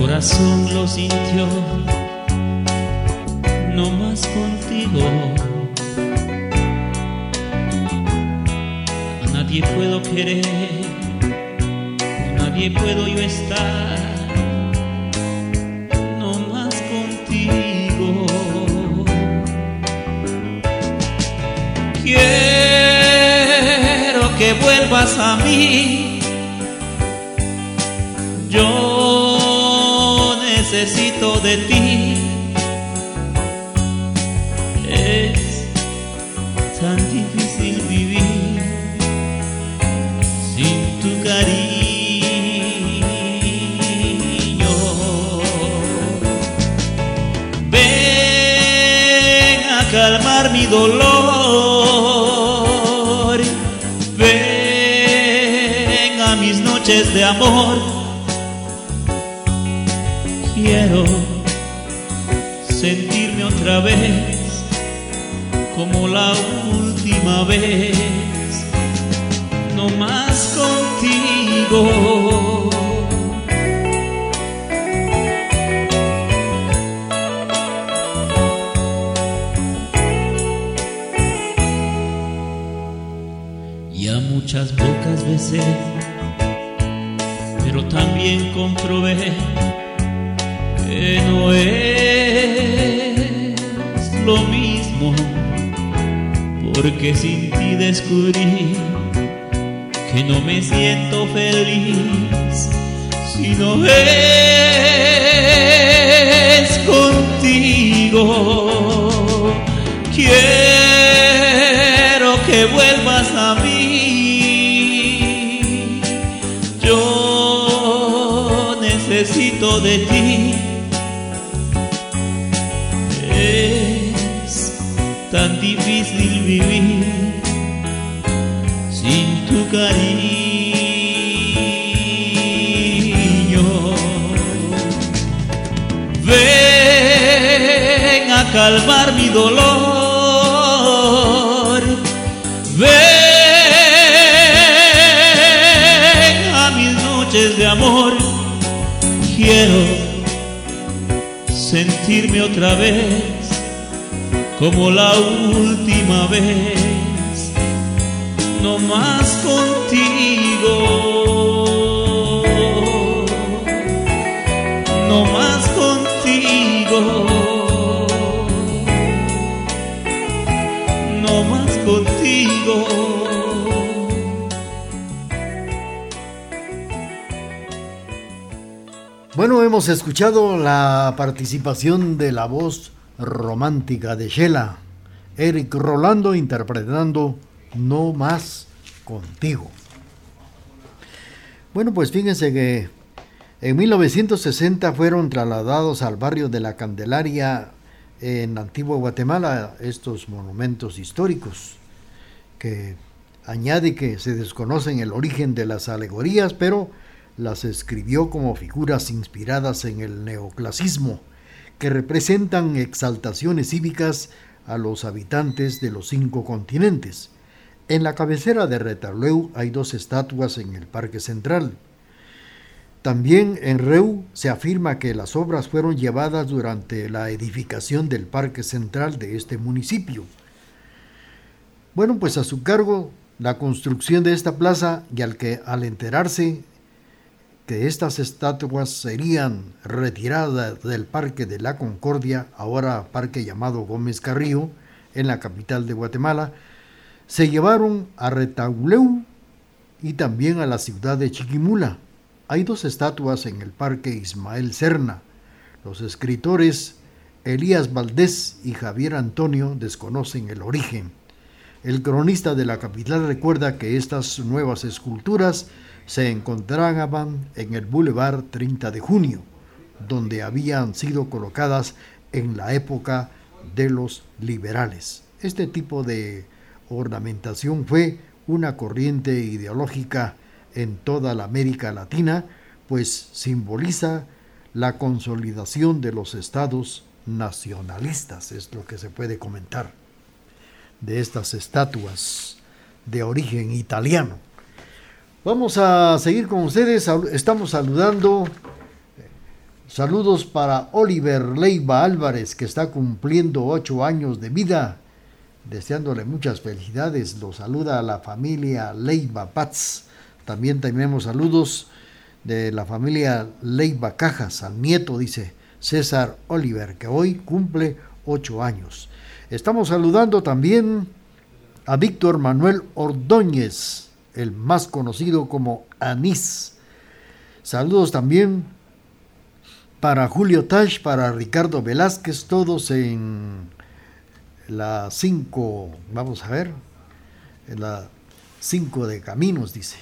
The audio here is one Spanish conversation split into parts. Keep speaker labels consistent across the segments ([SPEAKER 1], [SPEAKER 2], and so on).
[SPEAKER 1] corazón lo sintió, no más contigo. A nadie puedo querer, con nadie puedo yo estar Quiero que vuelvas a mí.
[SPEAKER 2] Bueno, hemos escuchado la participación de la voz romántica de Shela, Eric Rolando interpretando No más contigo. Bueno, pues fíjense que en 1960 fueron trasladados al barrio de la Candelaria en Antigua Guatemala estos monumentos históricos que añade que se desconocen el origen de las alegorías, pero las escribió como figuras inspiradas en el neoclasismo, que representan exaltaciones cívicas a los habitantes de los cinco continentes. En la cabecera de Retauleu hay dos estatuas en el Parque Central. También en Reu se afirma que las obras fueron llevadas durante la edificación del Parque Central de este municipio. Bueno, pues a su cargo la construcción de esta plaza y al que al enterarse que estas estatuas serían retiradas del Parque de la Concordia, ahora parque llamado Gómez Carrillo, en la capital de Guatemala, se llevaron a Retauleu y también a la ciudad de Chiquimula. Hay dos estatuas en el Parque Ismael Serna. Los escritores Elías Valdés y Javier Antonio desconocen el origen. El cronista de la capital recuerda que estas nuevas esculturas se encontraban en el Boulevard 30 de Junio, donde habían sido colocadas en la época de los liberales. Este tipo de ornamentación fue una corriente ideológica en toda la América Latina, pues simboliza la consolidación de los estados nacionalistas, es lo que se puede comentar de estas estatuas de origen italiano. Vamos a seguir con ustedes, estamos saludando, saludos para Oliver Leiva Álvarez, que está cumpliendo ocho años de vida, deseándole muchas felicidades, lo saluda a la familia Leiva Paz, también tenemos saludos de la familia Leiva Cajas, al nieto, dice César Oliver, que hoy cumple ocho años. Estamos saludando también a Víctor Manuel Ordóñez, el más conocido como Anís. Saludos también para Julio Tash, para Ricardo Velázquez, todos en la 5, vamos a ver, en la 5 de caminos, dice.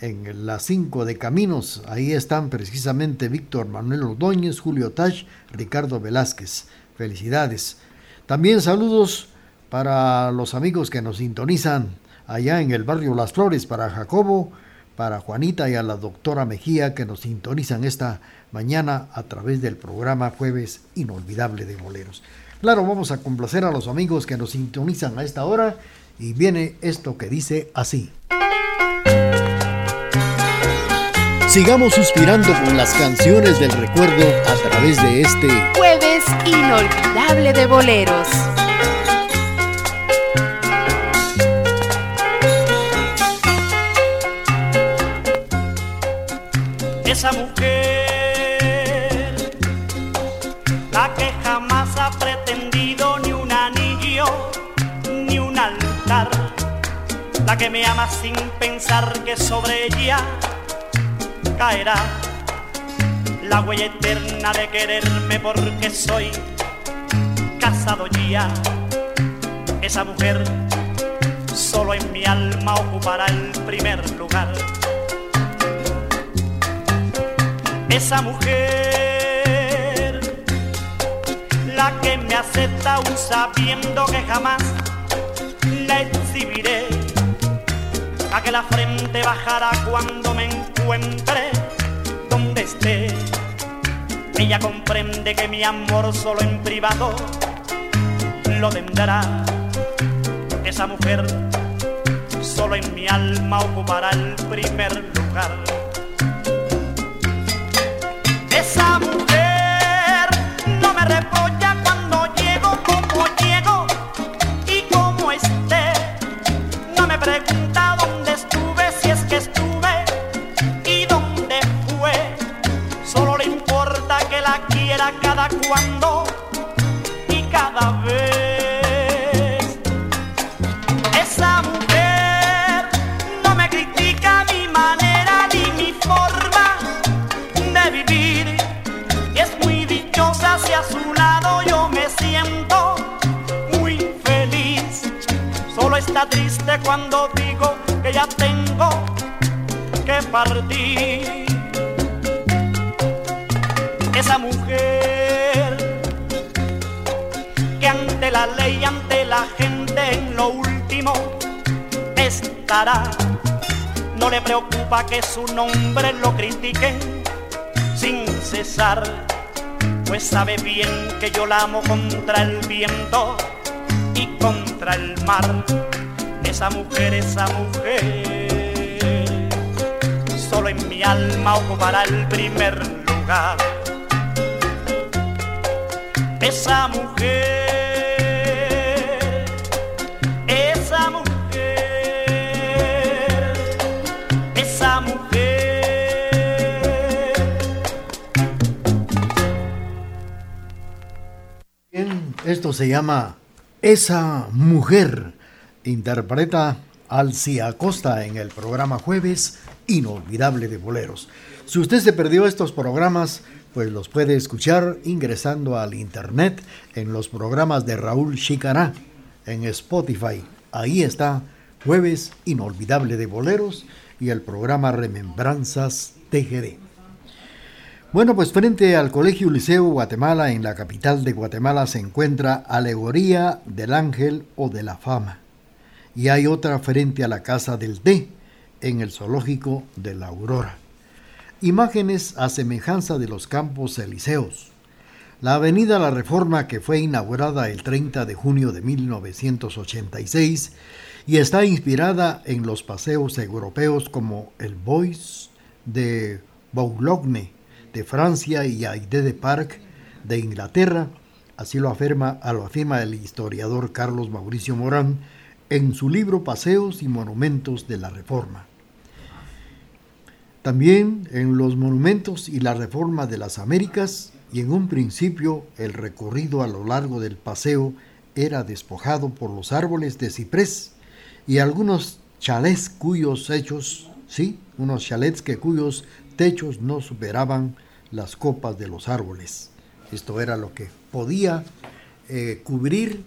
[SPEAKER 2] En la 5 de caminos, ahí están precisamente Víctor Manuel Ordóñez, Julio Tash, Ricardo Velázquez. Felicidades. También saludos para los amigos que nos sintonizan allá en el barrio Las Flores, para Jacobo, para Juanita y a la doctora Mejía que nos sintonizan esta mañana a través del programa Jueves Inolvidable de Boleros. Claro, vamos a complacer a los amigos que nos sintonizan a esta hora y viene esto que dice así. Sigamos suspirando con las canciones del recuerdo a través de este
[SPEAKER 3] Jueves Inolvidable de Boleros.
[SPEAKER 4] Mujer, la que jamás ha pretendido ni un anillo ni un altar, la que me ama sin pensar que sobre ella caerá la huella eterna de quererme porque soy casado ya. Esa mujer solo en mi alma ocupará el primer lugar esa mujer, la que me acepta aún sabiendo que jamás la exhibiré, a que la frente bajará cuando me encuentre donde esté. Ella comprende que mi amor solo en privado lo tendrá. Esa mujer solo en mi alma ocupará el primer lugar cada cuando y cada vez. Esa mujer no me critica mi manera ni mi forma de vivir a su lado yo me siento muy feliz. Solo está triste cuando digo que ya tengo que partir. Esa mujer la ley, ante la gente en lo último estará. No le preocupa que su nombre lo critiquen sin cesar pues sabe bien que yo la amo contra el viento y contra el mar. Esa mujer, esa mujer, solo en mi alma ocupará el primer lugar. Esa mujer
[SPEAKER 2] Esto se llama Esa Mujer. Interpreta Alcia Acosta en el programa Jueves Inolvidable de Boleros. Si usted se perdió estos programas, pues los puede escuchar ingresando al internet en los programas de Raúl Chicará en Spotify. Ahí está Jueves Inolvidable de Boleros y el programa Remembranzas TGD. Bueno, pues frente al Colegio Liceo Guatemala, en la capital de Guatemala, se encuentra Alegoría del Ángel o de la Fama. Y hay otra frente a la Casa del Té, en el Zoológico de la Aurora. Imágenes a semejanza de los campos elíseos. La Avenida La Reforma, que fue inaugurada el 30 de junio de 1986 y está inspirada en los paseos europeos como el Bois de Boulogne, de Francia y Aide de Parc de Inglaterra, así lo afirma, lo afirma el historiador Carlos Mauricio Morán en su libro Paseos y Monumentos de la Reforma. También en los monumentos y la reforma de las Américas, y en un principio el recorrido a lo largo del paseo era despojado por los árboles de ciprés y algunos chalets cuyos hechos, sí, unos chalets que cuyos techos no superaban las copas de los árboles. Esto era lo que podía eh, cubrir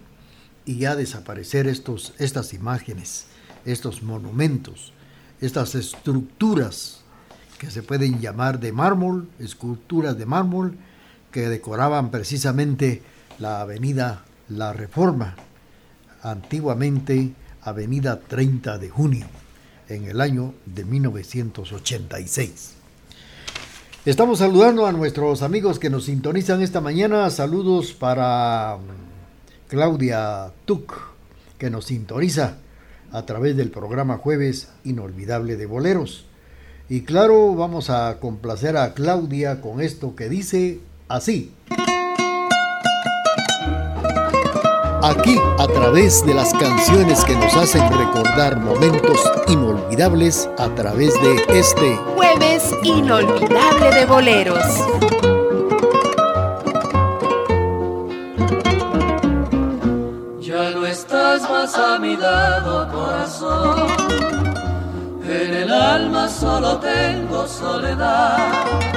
[SPEAKER 2] y ya desaparecer estos, estas imágenes, estos monumentos, estas estructuras que se pueden llamar de mármol, esculturas de mármol, que decoraban precisamente la avenida La Reforma, antiguamente avenida 30 de junio, en el año de 1986. Estamos saludando a nuestros amigos que nos sintonizan esta mañana. Saludos para mm, Claudia Tuc, que nos sintoniza a través del programa Jueves Inolvidable de Boleros. Y claro, vamos a complacer a Claudia con esto que dice así. Aquí, a través de las canciones que nos hacen recordar momentos inolvidables, a través de este
[SPEAKER 3] jueves inolvidable de boleros.
[SPEAKER 5] Ya no estás más a mi lado, corazón. En el alma solo tengo soledad.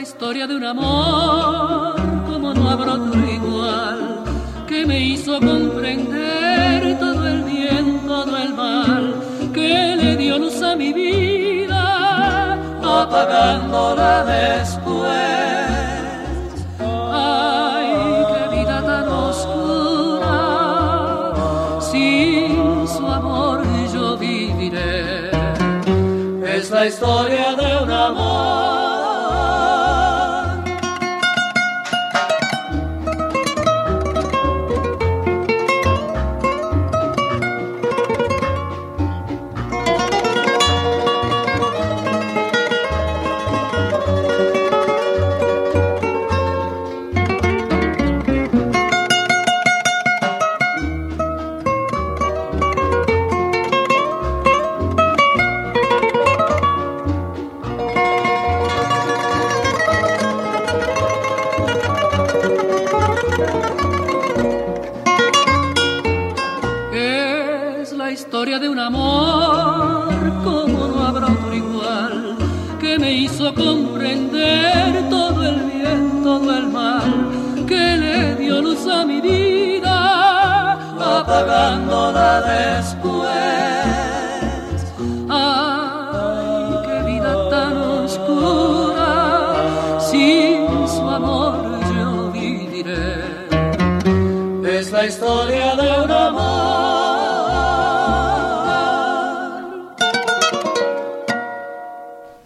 [SPEAKER 5] Historia de un amor como no habrá otro igual que me hizo comprender todo el bien, todo el mal, que le dio luz a mi vida, apagándola después. Ay, qué vida tan oscura, sin su amor yo viviré. Es la historia de de un amor.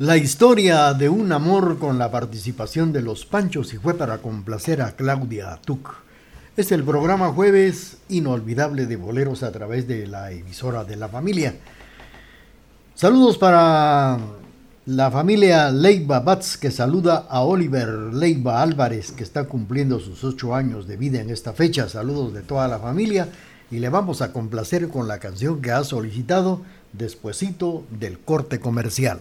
[SPEAKER 2] La historia de un amor con la participación de los Panchos y fue para complacer a Claudia Tuc. Es el programa jueves inolvidable de boleros a través de la emisora de la familia. Saludos para la familia Leiva Batz que saluda a Oliver Leiva Álvarez que está cumpliendo sus ocho años de vida en esta fecha. Saludos de toda la familia y le vamos a complacer con la canción que ha solicitado despuesito del corte comercial.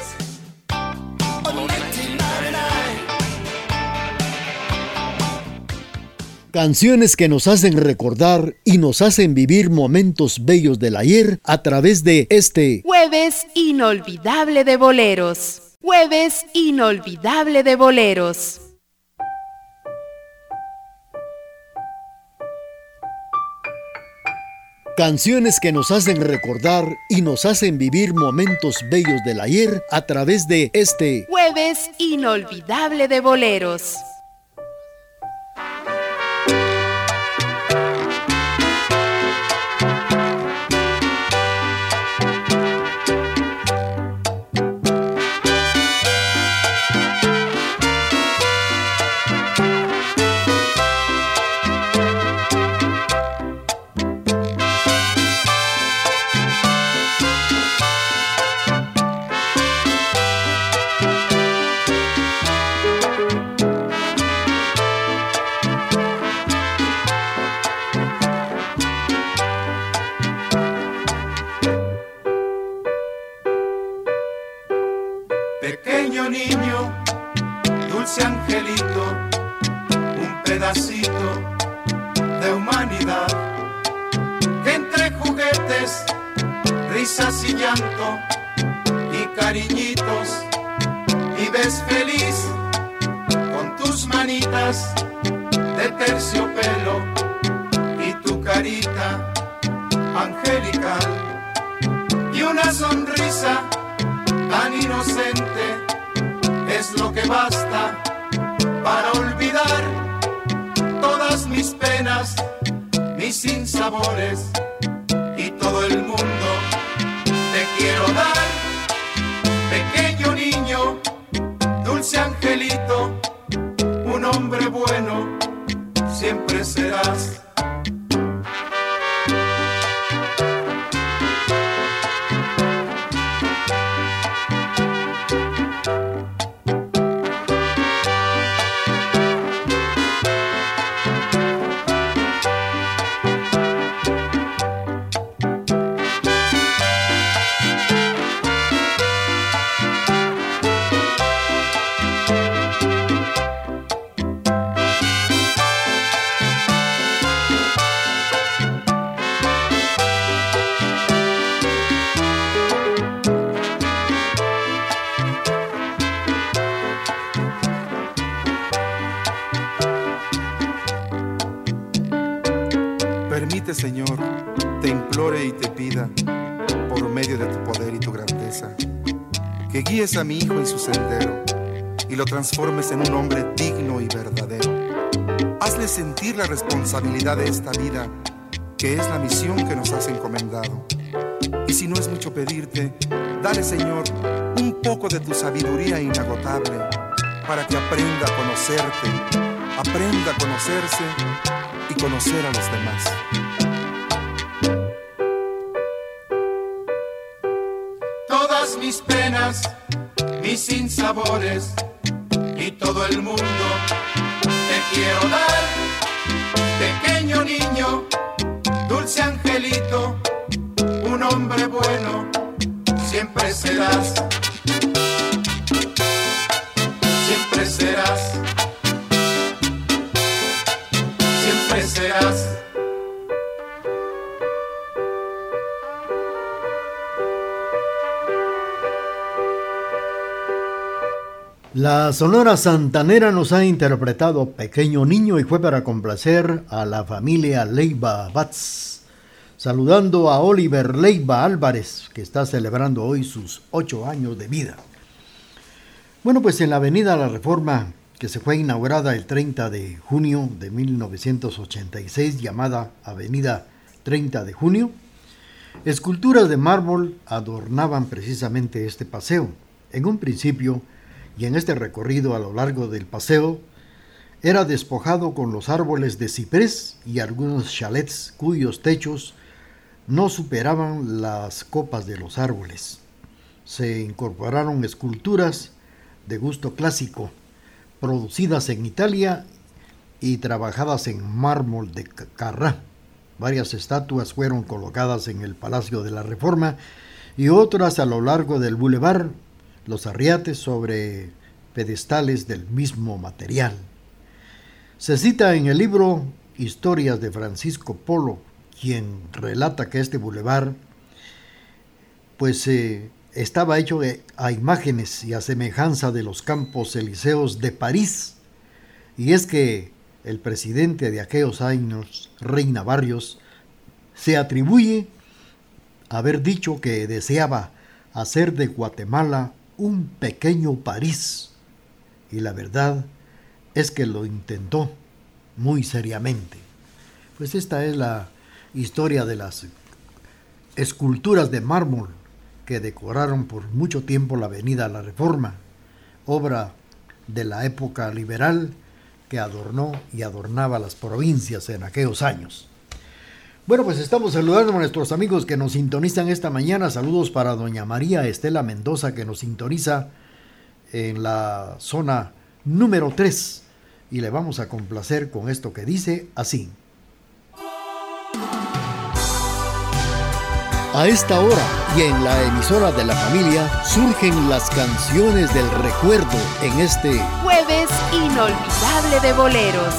[SPEAKER 2] Canciones que nos hacen recordar y nos hacen vivir momentos bellos del ayer a través de este
[SPEAKER 6] Jueves inolvidable de boleros. Jueves inolvidable de boleros.
[SPEAKER 2] Canciones que nos hacen recordar y nos hacen vivir momentos bellos del ayer a través de este
[SPEAKER 6] Jueves inolvidable de boleros.
[SPEAKER 7] Transformes en un hombre digno y verdadero. Hazle sentir la responsabilidad de esta vida, que es la misión que nos has encomendado. Y si no es mucho pedirte, dale Señor un poco de tu sabiduría inagotable para que aprenda a conocerte, aprenda a conocerse y conocer a los demás.
[SPEAKER 8] Todas mis penas mis sinsabores hombre bueno, siempre serás, siempre serás, siempre serás.
[SPEAKER 2] La Sonora Santanera nos ha interpretado Pequeño Niño y fue para complacer a la familia Leiva Batz. Saludando a Oliver Leiva Álvarez, que está celebrando hoy sus ocho años de vida. Bueno, pues en la Avenida La Reforma, que se fue inaugurada el 30 de junio de 1986, llamada Avenida 30 de Junio, esculturas de mármol adornaban precisamente este paseo. En un principio, y en este recorrido a lo largo del paseo era despojado con los árboles de ciprés y algunos chalets cuyos techos no superaban las copas de los árboles. se incorporaron esculturas de gusto clásico, producidas en Italia y trabajadas en mármol de Carrá. Varias estatuas fueron colocadas en el Palacio de la Reforma y otras a lo largo del bulevar, los arriates sobre pedestales del mismo material. Se cita en el libro Historias de Francisco Polo, quien relata que este bulevar pues eh, estaba hecho a imágenes y a semejanza de los campos elíseos de París. Y es que el presidente de aquellos años, Reina Barrios, se atribuye haber dicho que deseaba hacer de Guatemala un pequeño París. Y la verdad es que lo intentó muy seriamente. Pues esta es la historia de las esculturas de mármol que decoraron por mucho tiempo la Avenida La Reforma, obra de la época liberal que adornó y adornaba las provincias en aquellos años. Bueno, pues estamos saludando a nuestros amigos que nos sintonizan esta mañana. Saludos para doña María Estela Mendoza que nos sintoniza en la zona número 3 y le vamos a complacer con esto que dice así. A esta hora y en la emisora de la familia surgen las canciones del recuerdo en este
[SPEAKER 3] jueves inolvidable de boleros.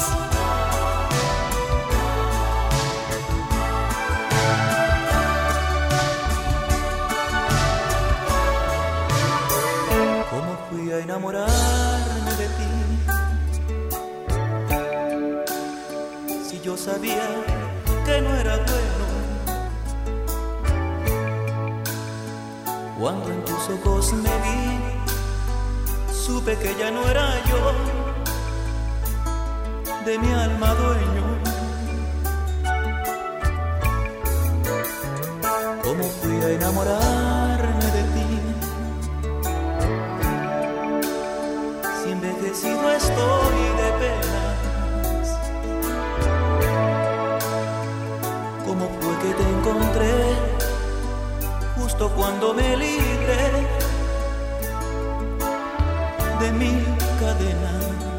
[SPEAKER 9] ¿Cómo fui a enamorarme de ti? Si yo sabía que no era bueno Cuando en tus ojos me vi, supe que ya no era yo de mi alma dueño. ¿Cómo fui a enamorarme de ti? Si envejecido estoy cuando me libre de mil cadenas.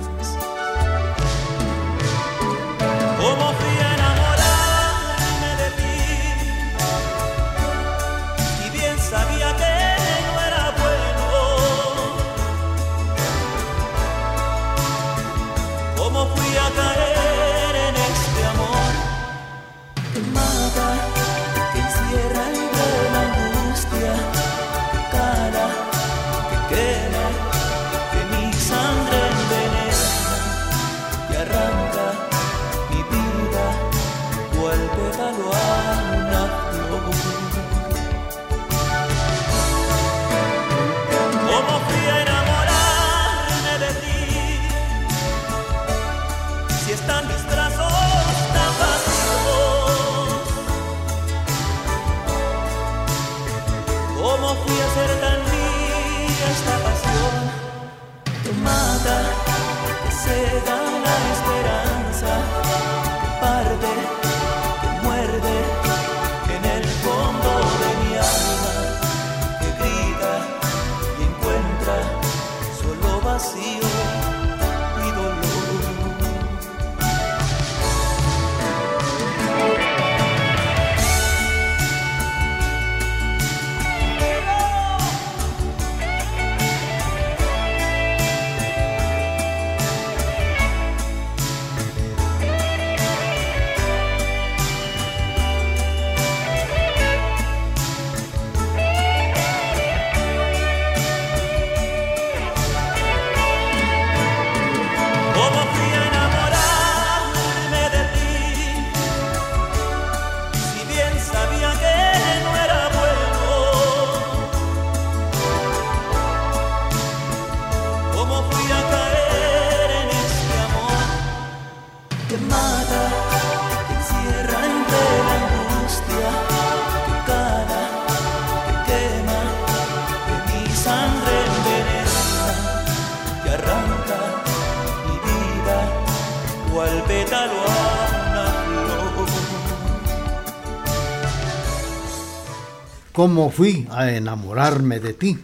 [SPEAKER 9] Cómo fui a enamorarme de ti.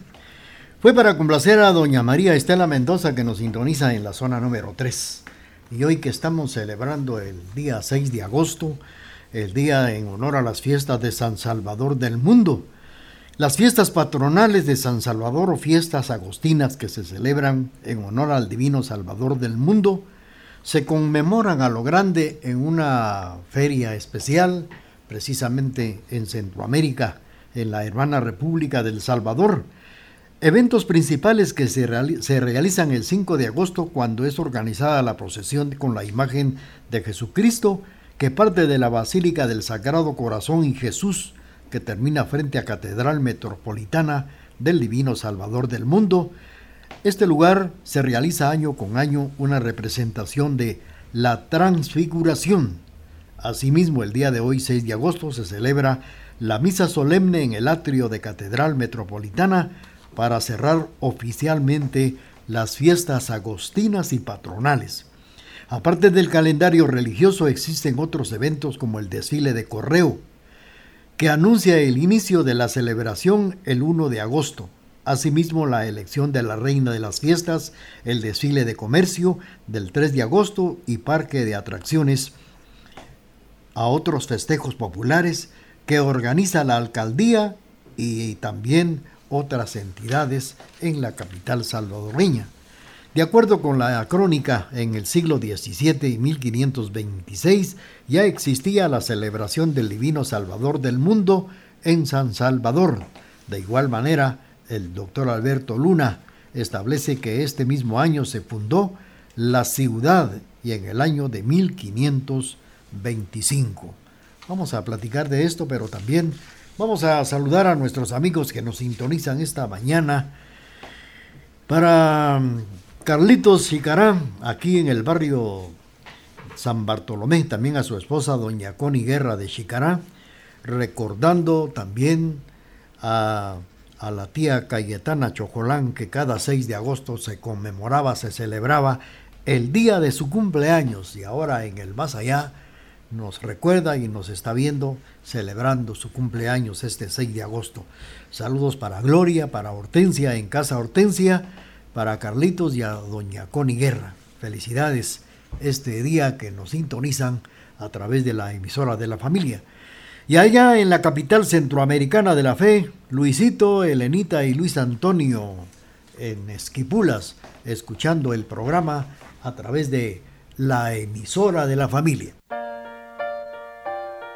[SPEAKER 2] Fue para complacer a doña María Estela Mendoza que nos sintoniza en la zona número 3. Y hoy que estamos celebrando el día 6 de agosto, el día en honor a las fiestas de San Salvador del mundo. Las fiestas patronales de San Salvador o fiestas agostinas que se celebran en honor al Divino Salvador del mundo se conmemoran a lo grande en una feria especial, precisamente en Centroamérica, en la hermana República del Salvador. Eventos principales que se, realizan el 5 de agosto cuando es organizada la procesión con la imagen de Jesucristo que parte de la Basílica del Sagrado Corazón y Jesús, que termina frente a Catedral Metropolitana del Divino Salvador del Mundo. Este lugar se realiza año con año una representación de la Transfiguración. Asimismo, el día de hoy, 6 de agosto, se celebra la misa solemne en el atrio de Catedral Metropolitana para cerrar oficialmente las fiestas agostinas y patronales. Aparte del calendario religioso existen otros eventos como el desfile de correo, que anuncia el inicio de la celebración el 1 de agosto. Asimismo, la elección de la reina de las fiestas, el desfile de comercio del 3 de agosto y parque de atracciones a otros festejos populares que organiza la alcaldía y también otras entidades en la capital salvadoreña. De acuerdo con la crónica, en el siglo XVII y 1526 ya existía la celebración del Divino Salvador del mundo en San Salvador. De igual manera, el doctor Alberto Luna establece que este mismo año se fundó la ciudad y en el año de 1525. Vamos a platicar de esto, pero también vamos a saludar a nuestros amigos que nos sintonizan esta mañana. Para mm, Carlitos Jicarán, aquí en el barrio San Bartolomé, también a su esposa doña Connie Guerra de Chicará, recordando también a, la tía Cayetana Chojolán, que cada 6 de agosto se conmemoraba, se celebraba el día de su cumpleaños y ahora en el más allá nos recuerda y nos está viendo celebrando su cumpleaños este 6 de agosto. Saludos para Gloria, para Hortensia en Casa Hortensia, para Carlitos y a Doña Connie Guerra. Felicidades este día que nos sintonizan a través de la emisora de la familia. Y allá en la capital centroamericana de la fe, Luisito, Elenita y Luis Antonio en Esquipulas, escuchando el programa a través de la emisora de la familia.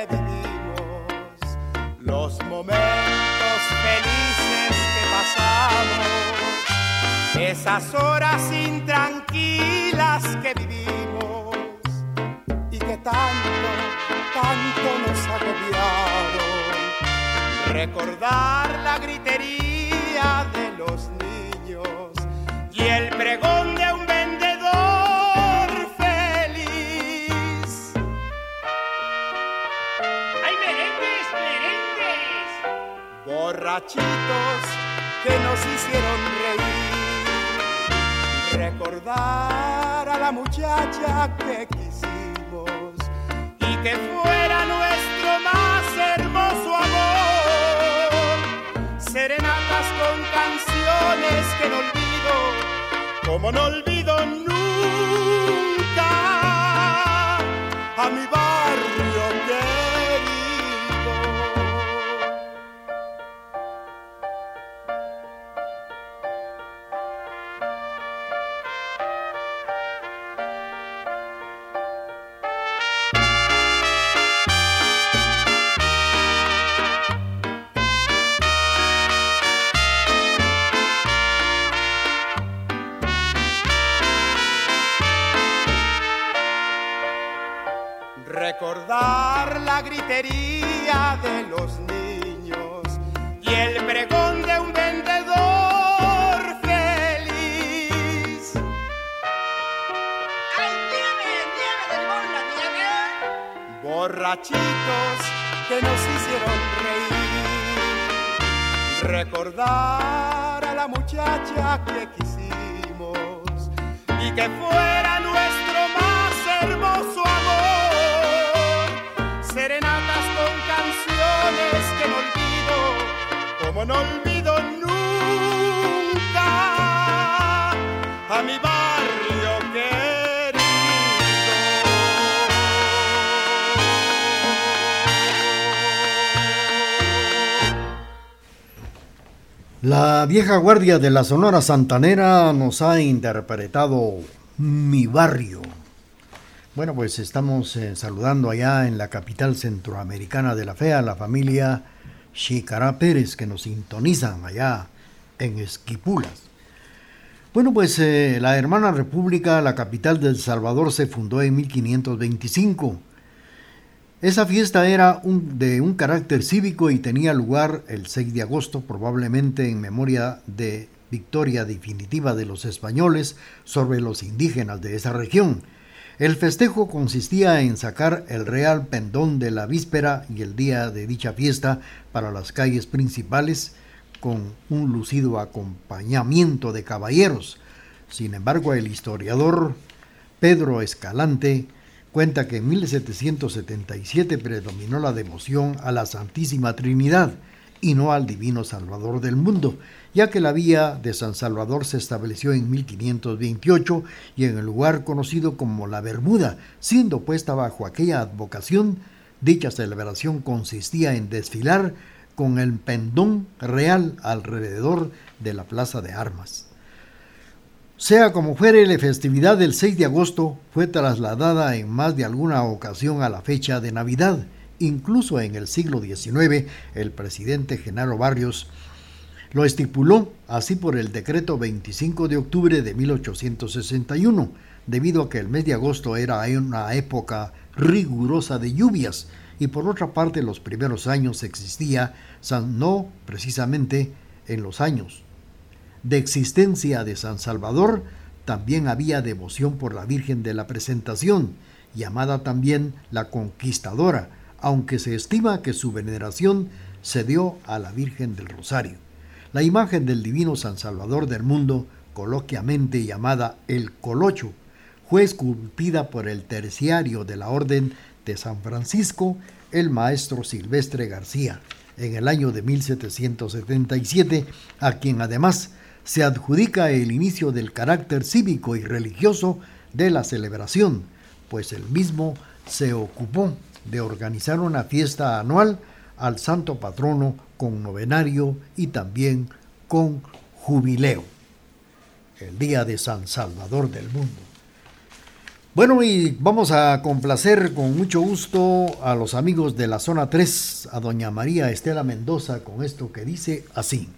[SPEAKER 10] en que vivimos, los momentos felices que pasamos, esas horas intranquilas que vivimos y que tanto, tanto nos agobiaron. Recordar la gritería que nos hicieron reír, recordar a la muchacha que quisimos y que fuera nuestro más hermoso amor, serenatas con canciones que no olvido, como no olvido nunca a mi barrio
[SPEAKER 2] vieja guardia de la Sonora Santanera nos ha interpretado Mi barrio. Bueno, pues estamos eh, saludando allá en la capital centroamericana de la fe a la familia Chicará Pérez que nos sintonizan allá en Esquipulas. Bueno, pues eh, la hermana república, la capital del Salvador, se fundó en 1525. Esa fiesta era de un carácter cívico y tenía lugar el 6 de agosto, probablemente en memoria de victoria definitiva de los españoles sobre los indígenas de esa región. El festejo consistía en sacar el real pendón de la víspera y el día de dicha fiesta para las calles principales con un lucido acompañamiento de caballeros. Sin embargo, el historiador Pedro Escalante cuenta que en 1777 predominó la devoción a la Santísima Trinidad y no al Divino Salvador del mundo, ya que la vía de San Salvador se estableció en 1528 y en el lugar conocido como La Bermuda, siendo puesta bajo aquella advocación, dicha celebración consistía en desfilar con el pendón real alrededor de la Plaza de Armas. Sea como fuere, la festividad del 6 de agosto fue trasladada en más de alguna ocasión a la fecha de Navidad. Incluso en el siglo XIX, el presidente Genaro Barrios lo estipuló así por el decreto 25 de octubre de 1861, debido a que el mes de agosto era una época rigurosa de lluvias y por otra parte los primeros años existía, no precisamente en los años de existencia de San Salvador, también había devoción por la Virgen de la Presentación, llamada también la Conquistadora, aunque se estima que su veneración se dio a la Virgen del Rosario. La imagen del divino San Salvador del mundo, coloquiamente llamada el Colocho, fue esculpida por el terciario de la Orden de San Francisco, el maestro Silvestre García, en el año de 1777, a quien además se adjudica el inicio del carácter cívico y religioso de la celebración, pues el mismo se ocupó de organizar una fiesta anual al santo patrono con novenario y también con jubileo, el día de San Salvador del mundo. Bueno, y vamos a complacer con mucho gusto a los amigos de la zona 3, a doña María Estela Mendoza, con esto que dice así.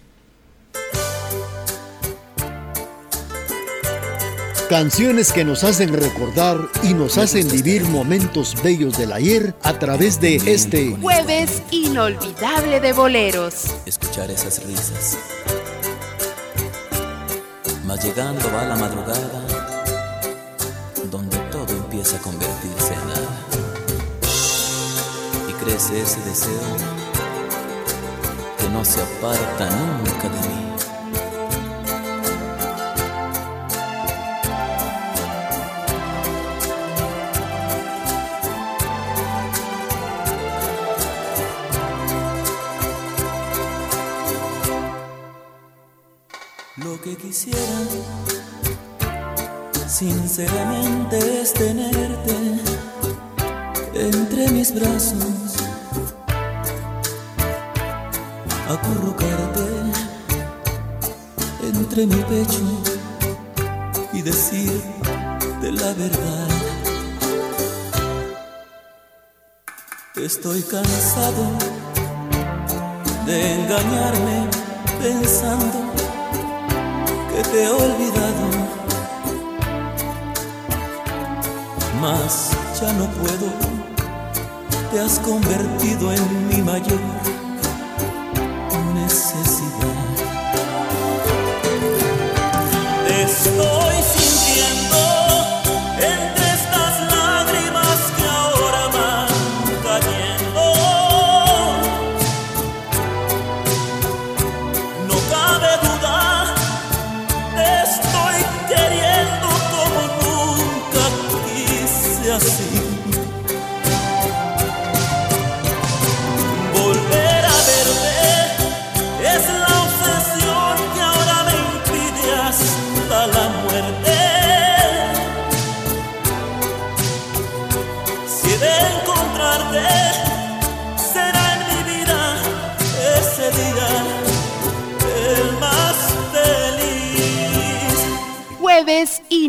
[SPEAKER 2] Canciones que nos hacen recordar y nos hacen vivir momentos bellos del ayer a través de este
[SPEAKER 3] Jueves inolvidable de boleros.
[SPEAKER 11] escuchar esas risas. Mas llegando va la madrugada, donde todo empieza a convertirse en nada. Y crece ese deseo que no se aparta nunca de mí.
[SPEAKER 5] Quisiera, sinceramente, tenerte entre mis brazos, acurrucarte entre mi pecho y decirte la verdad. Estoy cansado de engañarme pensando te he olvidado, mas ya no puedo, te has convertido en mi mayor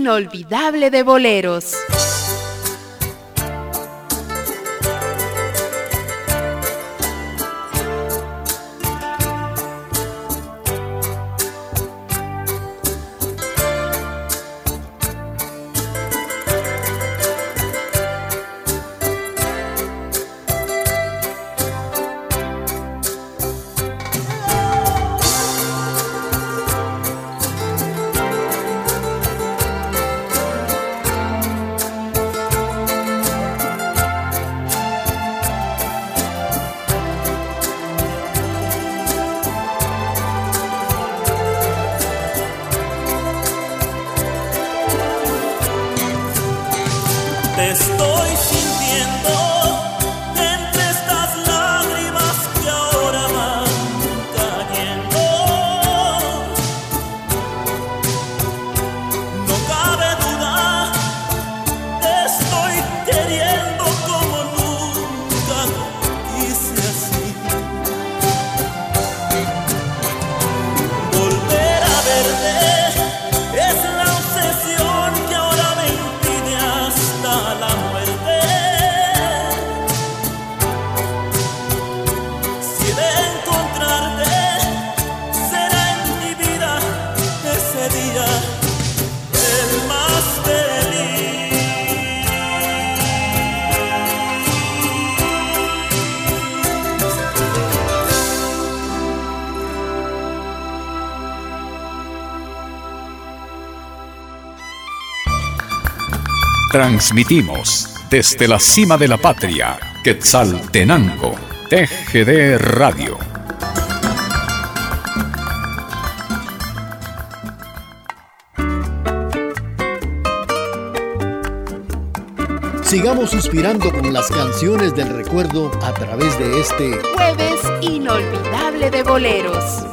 [SPEAKER 12] inolvidable de boleros.
[SPEAKER 13] Transmitimos desde la cima de la patria, Quetzaltenango, TGD Radio.
[SPEAKER 2] Sigamos inspirando con las canciones del recuerdo a través de este
[SPEAKER 12] jueves inolvidable de boleros.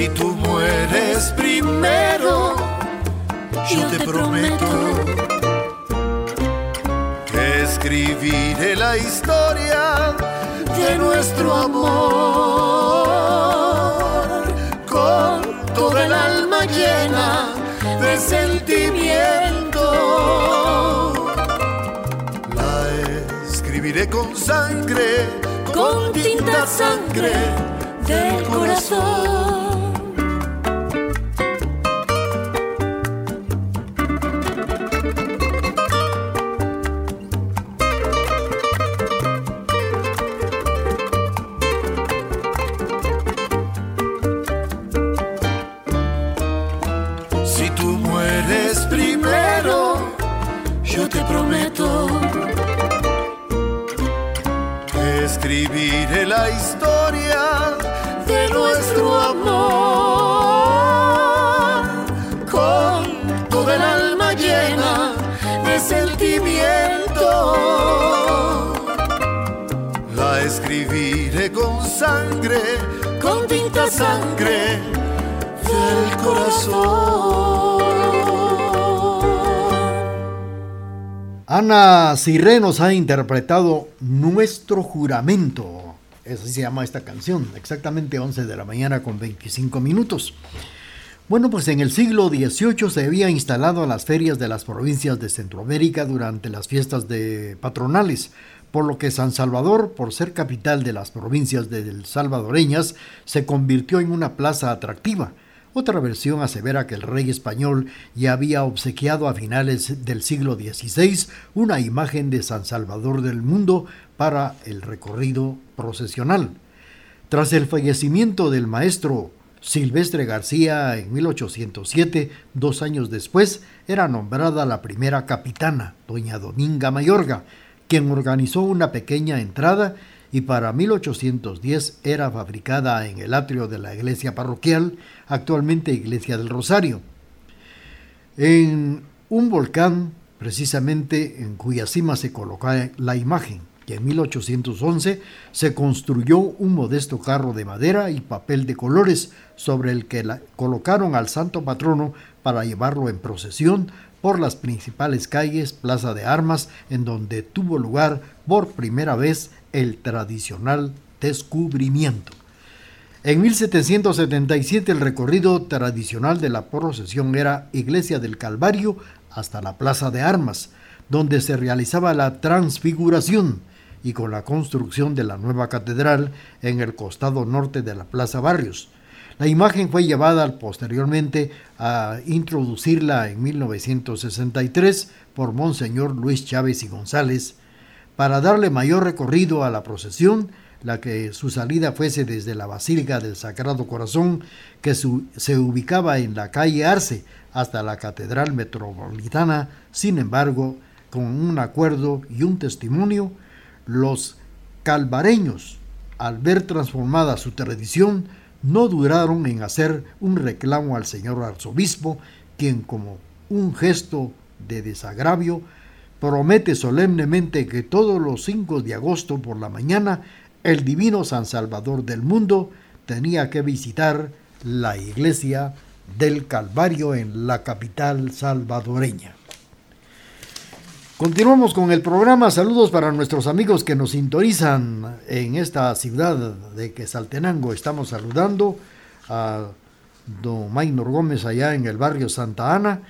[SPEAKER 12] Si tú mueres primero, yo te prometo que escribiré la historia de nuestro amor con toda el alma llena de sentimiento. La escribiré con sangre, con tinta sangre del corazón. Sangre del corazón.
[SPEAKER 2] Ana Cirre nos ha interpretado Nuestro Juramento. Así se llama esta canción, exactamente 11 de la mañana con 25 minutos. Bueno, pues en el siglo XVIII se había instalado a las ferias de las provincias de Centroamérica durante las fiestas de patronales, por lo que San Salvador, por ser capital de las provincias de salvadoreñas, se convirtió en una plaza atractiva. Otra versión asevera que el rey español ya había obsequiado a finales del siglo XVI una imagen de San Salvador del Mundo para el recorrido procesional. Tras el fallecimiento del maestro Silvestre García en 1807, dos años después, era nombrada la primera capitana, doña Dominga Mayorga, quien organizó una pequeña entrada y para 1810 era fabricada en el atrio de la iglesia parroquial, actualmente Iglesia del Rosario. En un volcán, precisamente en cuya cima se coloca la imagen en 1811 se construyó un modesto carro de madera y papel de colores sobre el que colocaron al santo patrono para llevarlo en procesión por las principales calles, Plaza de Armas, en donde tuvo lugar por primera vez el tradicional descubrimiento. En 1777 el recorrido tradicional de la procesión era Iglesia del Calvario hasta la Plaza de Armas, donde se realizaba la transfiguración, y con la construcción de la nueva catedral en el costado norte de la Plaza Barrios. La imagen fue llevada posteriormente a introducirla en 1963 por Monseñor Luis Chávez y González para darle mayor recorrido a la procesión, la que su salida fuese desde la Basílica del Sagrado Corazón, que se ubicaba en la calle Arce, hasta la Catedral Metropolitana, sin embargo, con un acuerdo y un testimonio, los calvareños, al ver transformada su tradición, no duraron en hacer un reclamo al señor arzobispo, quien como un gesto de desagravio promete solemnemente que todos los 5 de agosto por la mañana el divino San Salvador del mundo tenía que visitar la iglesia del Calvario en la capital salvadoreña. Continuamos con el programa. Saludos para nuestros amigos que nos sintonizan en esta ciudad de Quesaltenango. Estamos saludando a don Maynor Gómez allá en el barrio Santa Ana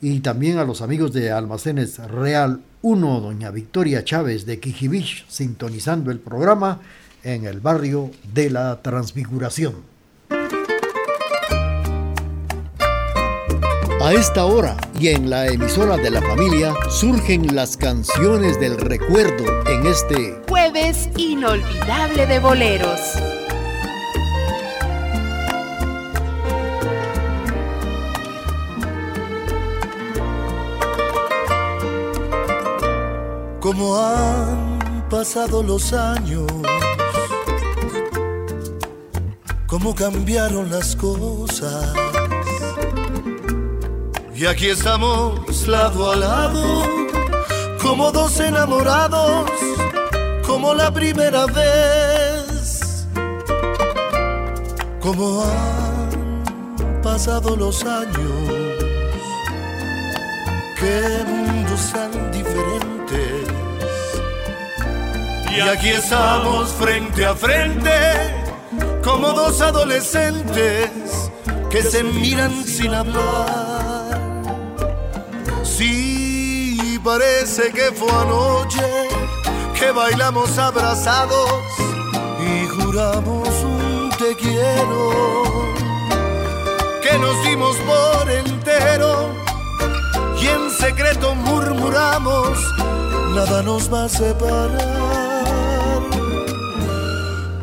[SPEAKER 2] y también a los amigos de Almacenes Real 1, doña Victoria Chávez de Quijibich, sintonizando el programa en el barrio de la Transfiguración. A esta hora y en la emisora de la familia surgen las canciones del recuerdo en este
[SPEAKER 3] jueves inolvidable de boleros.
[SPEAKER 12] Como han pasado los años, cómo cambiaron las cosas y aquí estamos lado a lado, como dos enamorados, como la primera vez. Como han pasado los años, qué mundos tan diferentes. Y aquí estamos frente a frente, como dos adolescentes que se miran sin hablar Sí, parece que fue anoche que bailamos abrazados y juramos un te quiero. Que nos dimos por entero y en secreto murmuramos, nada nos va a separar.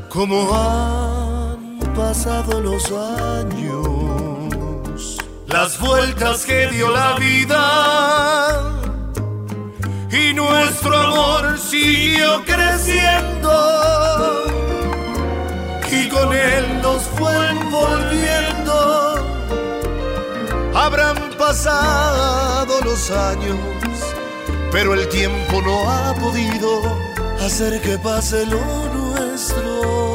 [SPEAKER 12] Como han pasado los años las vueltas que dio la vida y nuestro amor siguió creciendo y con él nos fue envolviendo. Habrán pasado los años, pero el tiempo no ha podido hacer que pase lo nuestro.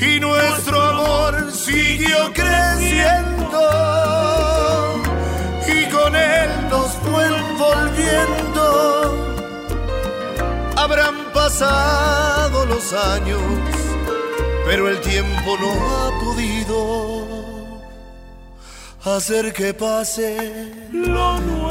[SPEAKER 12] y nuestro amor siguió creciendo y con él nos fue envolviendo. Habrán pasado los años, pero el tiempo no ha podido hacer que pase
[SPEAKER 14] lo nuestro.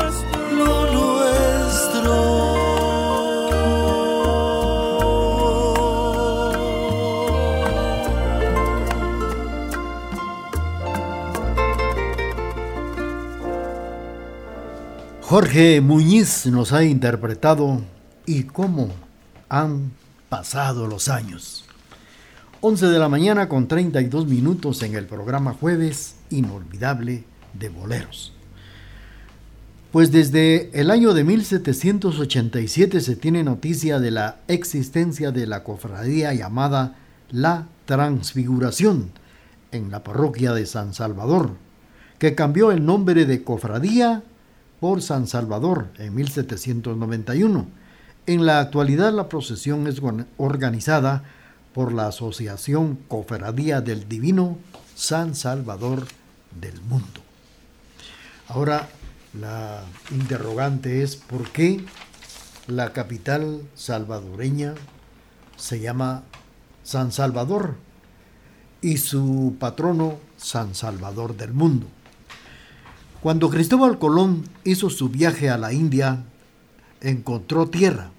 [SPEAKER 2] Jorge Muñiz nos ha interpretado y cómo han pasado los años. 11 de la mañana con 32 minutos en el programa Jueves Inolvidable de Boleros. Pues desde el año de 1787 se tiene noticia de la existencia de la cofradía llamada La Transfiguración en la parroquia de San Salvador, que cambió el nombre de cofradía por San Salvador en 1791. En la actualidad la procesión es organizada por la Asociación Cofradía del Divino San Salvador del Mundo. Ahora la interrogante es por qué la capital salvadoreña se llama San Salvador y su patrono San Salvador del Mundo. Cuando Cristóbal Colón hizo su viaje a la India, encontró tierra,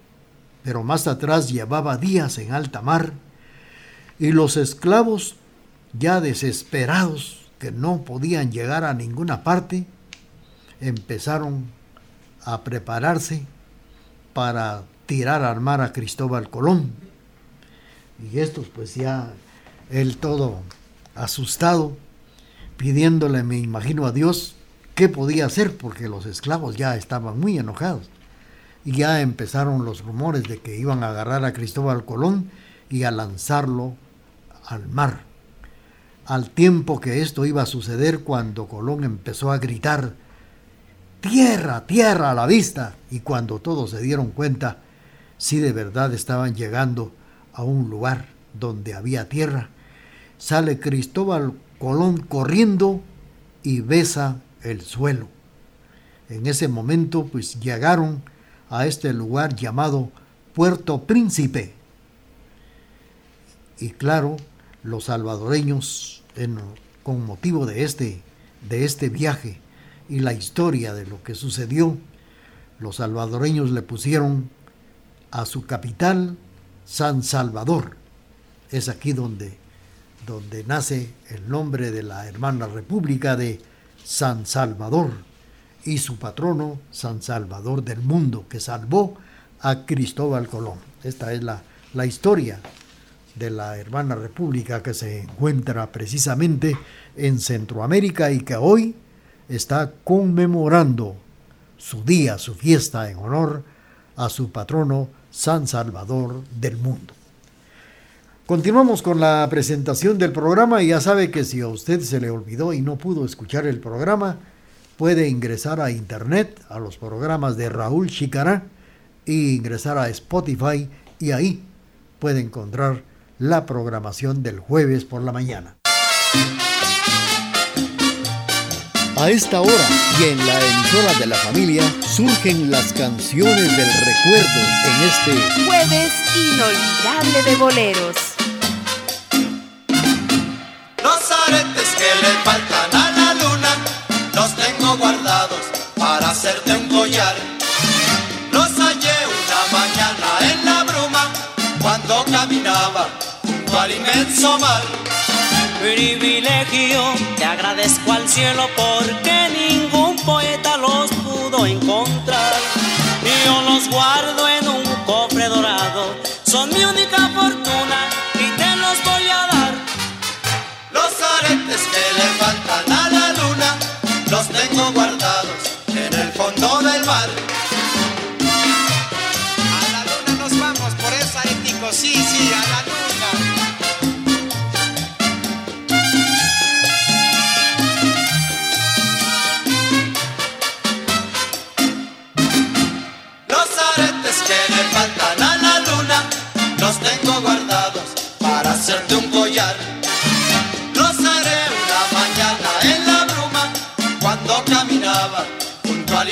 [SPEAKER 2] pero más atrás llevaba días en alta mar, y los esclavos, ya desesperados, que no podían llegar a ninguna parte, empezaron a prepararse para tirar al mar a Cristóbal Colón. Y estos pues ya, él todo asustado, pidiéndole, me imagino, a Dios qué podía hacer, porque los esclavos ya estaban muy enojados. Y ya empezaron los rumores de que iban a agarrar a Cristóbal Colón y a lanzarlo al mar. Al tiempo que esto iba a suceder cuando Colón empezó a gritar, tierra, tierra a la vista, y cuando todos se dieron cuenta, si de verdad estaban llegando a un lugar donde había tierra, sale Cristóbal Colón corriendo y besa el suelo. En ese momento pues llegaron a este lugar llamado Puerto Príncipe. Y claro, los salvadoreños con motivo de este de este viaje y la historia de lo que sucedió, los salvadoreños le pusieron a su capital San Salvador. Es aquí donde donde nace el nombre de la hermana república de San Salvador y su patrono San Salvador del mundo, que salvó a Cristóbal Colón. Esta es la, la historia de la hermana república que se encuentra precisamente en Centroamérica y que hoy está conmemorando su día, su fiesta en honor a su patrono San Salvador del mundo. Continuamos con la presentación del programa y ya sabe que si a usted se le olvidó y no pudo escuchar el programa, puede ingresar a internet, a los programas de Raúl Chicará, y ingresar a Spotify y ahí puede encontrar la programación del jueves por la mañana. A esta hora y en la emisora de la familia surgen las canciones del recuerdo en este
[SPEAKER 3] jueves inolvidable de boleros.
[SPEAKER 6] Que le faltan a la luna, los tengo guardados para hacerte un collar. Los hallé una mañana en la bruma, cuando caminaba junto al inmenso mar.
[SPEAKER 15] Privilegio, te agradezco al cielo porque ningún poeta los pudo encontrar. Yo los guardo en un cofre dorado, son mi única fortuna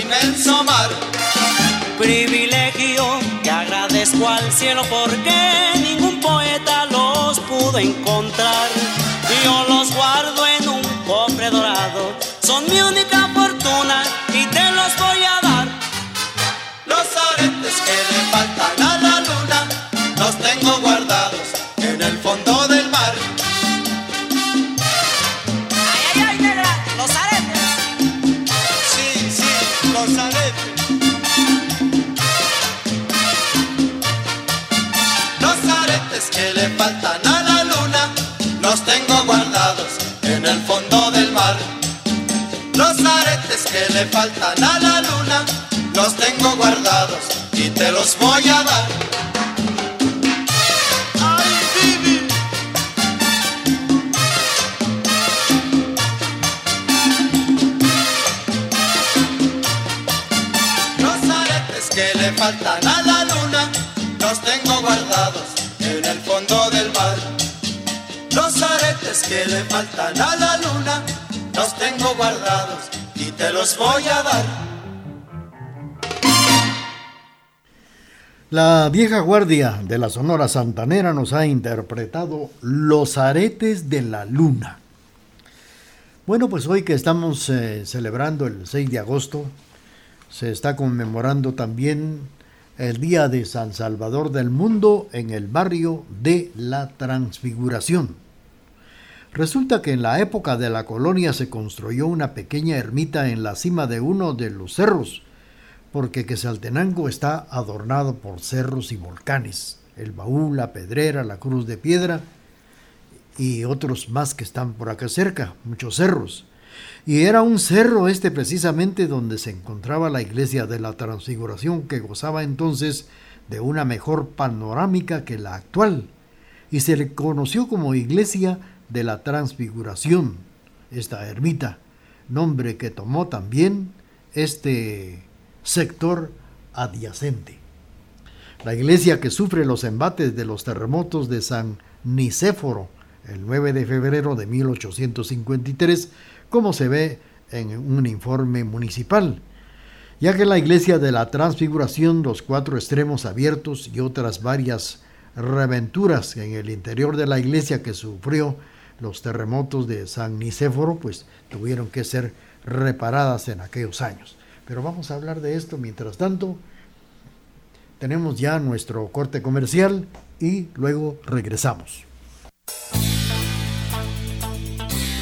[SPEAKER 6] inmenso mar.
[SPEAKER 15] Privilegio que agradezco al cielo porque ningún poeta los pudo encontrar. Yo los guardo en un cofre dorado, son mi única
[SPEAKER 6] la luna los tengo guardados y te los voy a dar.
[SPEAKER 2] La vieja guardia de la Sonora Santanera nos ha interpretado Los aretes de la luna. Bueno, pues hoy que estamos eh, celebrando el 6 de agosto, se está conmemorando también el Día de San Salvador del Mundo en el barrio de la Transfiguración. Resulta que en la época de la colonia se construyó una pequeña ermita en la cima de uno de los cerros, porque Quesaltenango está adornado por cerros y volcanes, el baúl, la pedrera, la cruz de piedra y otros más que están por acá cerca, muchos cerros. Y era un cerro este precisamente donde se encontraba la iglesia de la Transfiguración que gozaba entonces de una mejor panorámica que la actual y se le conoció como iglesia de la Transfiguración, esta ermita, nombre que tomó también este sector adyacente. La iglesia que sufre los embates de los terremotos de San Nicéforo el 9 de febrero de 1853, como se ve en un informe municipal, ya que la iglesia de la Transfiguración, los cuatro extremos abiertos y otras varias reventuras en el interior de la iglesia que sufrió los terremotos de San Nicéforo, pues tuvieron que ser reparadas en aquellos años. Pero vamos a hablar de esto mientras tanto. Tenemos ya nuestro corte comercial y luego regresamos.